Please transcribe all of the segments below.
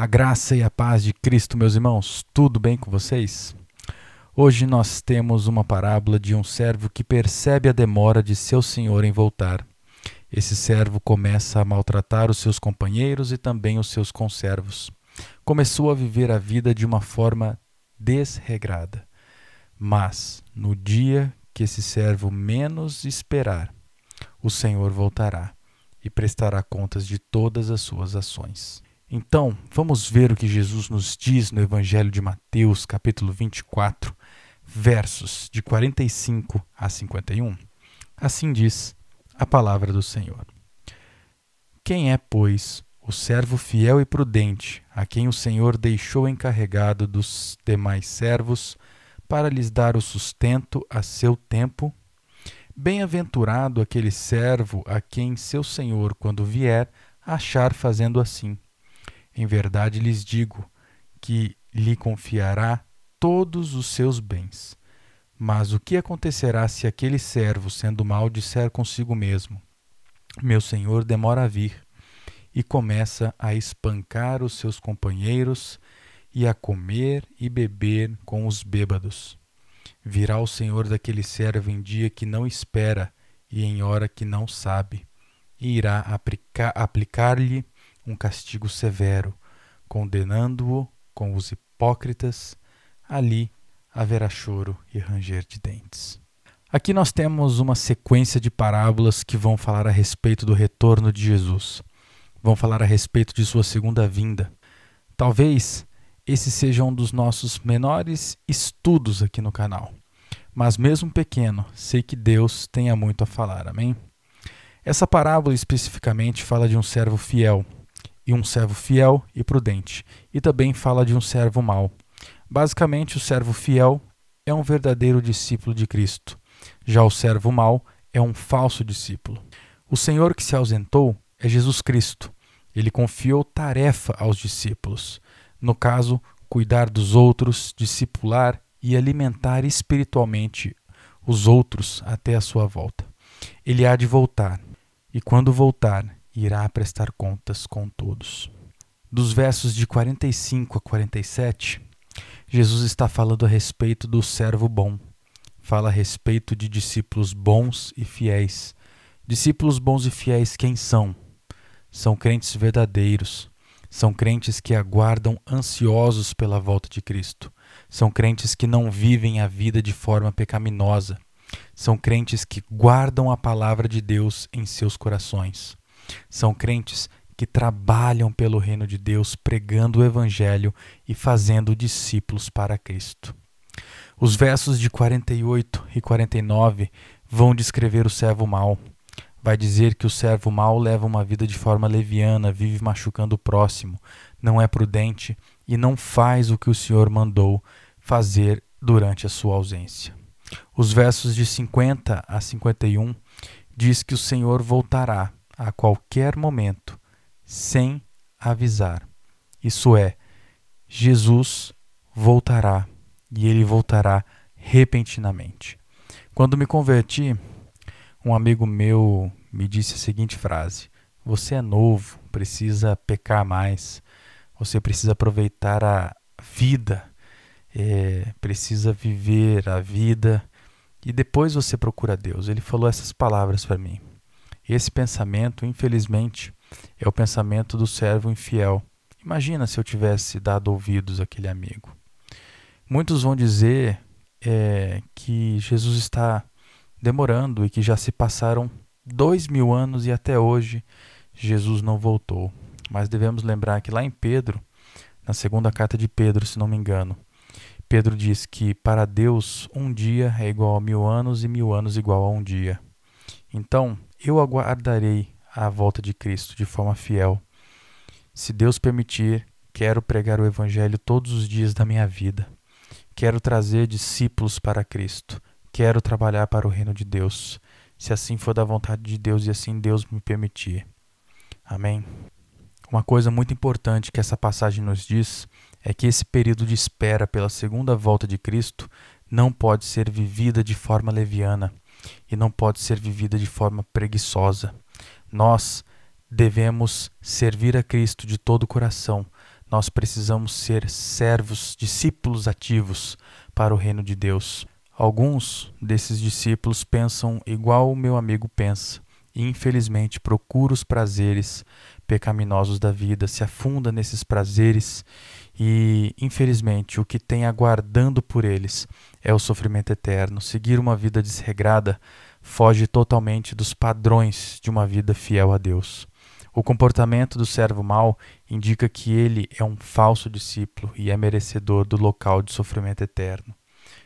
A graça e a paz de Cristo, meus irmãos, tudo bem com vocês? Hoje nós temos uma parábola de um servo que percebe a demora de seu senhor em voltar. Esse servo começa a maltratar os seus companheiros e também os seus conservos. Começou a viver a vida de uma forma desregrada. Mas, no dia que esse servo menos esperar, o Senhor voltará e prestará contas de todas as suas ações. Então, vamos ver o que Jesus nos diz no Evangelho de Mateus, capítulo 24, versos de 45 a 51. Assim diz a palavra do Senhor. Quem é, pois, o servo fiel e prudente, a quem o Senhor deixou encarregado dos demais servos, para lhes dar o sustento a seu tempo? Bem-aventurado aquele servo a quem seu senhor, quando vier, achar fazendo assim. Em verdade lhes digo que lhe confiará todos os seus bens. Mas o que acontecerá se aquele servo, sendo mal, disser consigo mesmo: Meu senhor demora a vir, e começa a espancar os seus companheiros e a comer e beber com os bêbados? Virá o senhor daquele servo em dia que não espera e em hora que não sabe, e irá aplicar-lhe um castigo severo, condenando-o com os hipócritas, ali haverá choro e ranger de dentes. Aqui nós temos uma sequência de parábolas que vão falar a respeito do retorno de Jesus, vão falar a respeito de sua segunda vinda. Talvez esse seja um dos nossos menores estudos aqui no canal, mas mesmo pequeno, sei que Deus tenha muito a falar, amém? Essa parábola especificamente fala de um servo fiel e um servo fiel e prudente, e também fala de um servo mau. Basicamente, o servo fiel é um verdadeiro discípulo de Cristo, já o servo mau é um falso discípulo. O Senhor que se ausentou é Jesus Cristo. Ele confiou tarefa aos discípulos, no caso, cuidar dos outros, discipular e alimentar espiritualmente os outros até a sua volta. Ele há de voltar, e quando voltar, irá prestar contas com todos. Dos versos de 45 a 47, Jesus está falando a respeito do servo bom. Fala a respeito de discípulos bons e fiéis. Discípulos bons e fiéis quem são? São crentes verdadeiros. São crentes que aguardam ansiosos pela volta de Cristo. São crentes que não vivem a vida de forma pecaminosa. São crentes que guardam a palavra de Deus em seus corações. São crentes que trabalham pelo reino de Deus, pregando o Evangelho e fazendo discípulos para Cristo. Os versos de 48 e 49 vão descrever o servo mau. Vai dizer que o servo mau leva uma vida de forma leviana, vive machucando o próximo, não é prudente e não faz o que o Senhor mandou fazer durante a sua ausência. Os versos de 50 a 51 diz que o Senhor voltará a qualquer momento, sem avisar. Isso é, Jesus voltará e ele voltará repentinamente. Quando me converti, um amigo meu me disse a seguinte frase: Você é novo, precisa pecar mais, você precisa aproveitar a vida, é, precisa viver a vida e depois você procura Deus. Ele falou essas palavras para mim. Esse pensamento, infelizmente, é o pensamento do servo infiel. Imagina se eu tivesse dado ouvidos àquele amigo. Muitos vão dizer é, que Jesus está demorando e que já se passaram dois mil anos e até hoje Jesus não voltou. Mas devemos lembrar que lá em Pedro, na segunda carta de Pedro, se não me engano, Pedro diz que para Deus um dia é igual a mil anos e mil anos igual a um dia. Então, eu aguardarei a volta de Cristo de forma fiel. Se Deus permitir, quero pregar o Evangelho todos os dias da minha vida. Quero trazer discípulos para Cristo. Quero trabalhar para o reino de Deus. Se assim for da vontade de Deus e assim Deus me permitir. Amém. Uma coisa muito importante que essa passagem nos diz é que esse período de espera pela segunda volta de Cristo não pode ser vivida de forma leviana e não pode ser vivida de forma preguiçosa. Nós devemos servir a Cristo de todo o coração. nós precisamos ser servos, discípulos ativos para o reino de Deus. Alguns desses discípulos pensam igual o meu amigo pensa e, infelizmente, procura os prazeres pecaminosos da vida, se afunda nesses prazeres e, infelizmente, o que tem aguardando por eles é o sofrimento eterno. Seguir uma vida desregrada foge totalmente dos padrões de uma vida fiel a Deus. O comportamento do servo mau indica que ele é um falso discípulo e é merecedor do local de sofrimento eterno.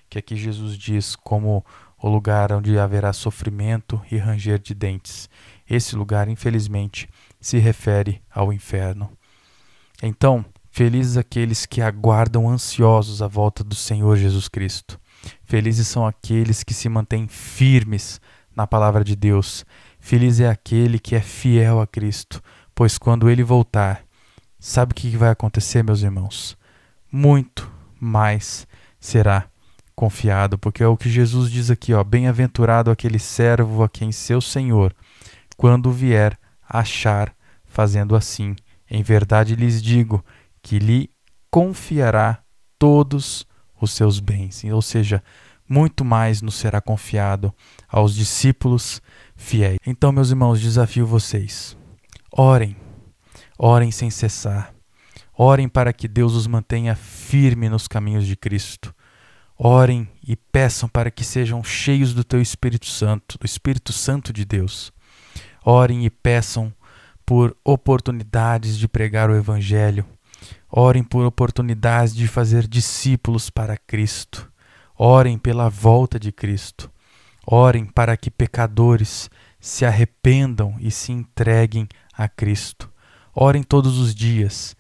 Que aqui Jesus diz como o lugar onde haverá sofrimento e ranger de dentes. Esse lugar, infelizmente, se refere ao inferno. Então, felizes aqueles que aguardam ansiosos a volta do Senhor Jesus Cristo. Felizes são aqueles que se mantêm firmes na palavra de Deus. Feliz é aquele que é fiel a Cristo, pois quando ele voltar, sabe o que vai acontecer, meus irmãos? Muito mais será confiado, porque é o que Jesus diz aqui, ó, bem-aventurado aquele servo a quem seu Senhor, quando vier, achar fazendo assim. Em verdade lhes digo que lhe confiará todos os seus bens, ou seja, muito mais nos será confiado aos discípulos fiéis. Então, meus irmãos, desafio vocês. Orem, orem sem cessar. Orem para que Deus os mantenha firme nos caminhos de Cristo. Orem e peçam para que sejam cheios do teu Espírito Santo, do Espírito Santo de Deus. Orem e peçam por oportunidades de pregar o Evangelho. Orem por oportunidades de fazer discípulos para Cristo. Orem pela volta de Cristo. Orem para que pecadores se arrependam e se entreguem a Cristo. Orem todos os dias.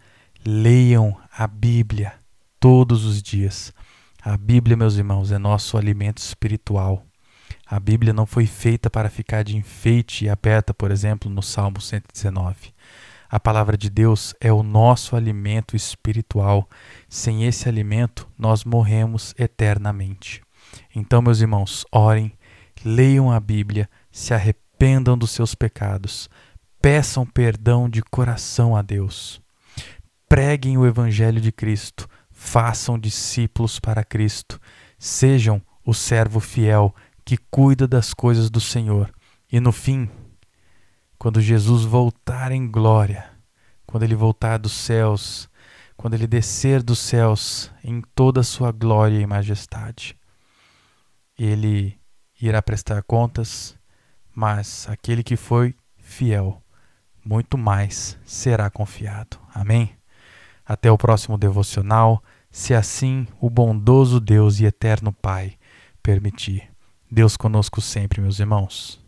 Leiam a Bíblia todos os dias. A Bíblia, meus irmãos, é nosso alimento espiritual. A Bíblia não foi feita para ficar de enfeite e aberta, por exemplo, no Salmo 119. A palavra de Deus é o nosso alimento espiritual. Sem esse alimento, nós morremos eternamente. Então, meus irmãos, orem, leiam a Bíblia, se arrependam dos seus pecados, peçam perdão de coração a Deus. Preguem o Evangelho de Cristo façam discípulos para Cristo, sejam o servo fiel que cuida das coisas do Senhor. E no fim, quando Jesus voltar em glória, quando ele voltar dos céus, quando ele descer dos céus em toda a sua glória e majestade, ele irá prestar contas, mas aquele que foi fiel, muito mais será confiado. Amém? Até o próximo devocional, se assim o bondoso Deus e eterno Pai permitir. Deus conosco sempre, meus irmãos.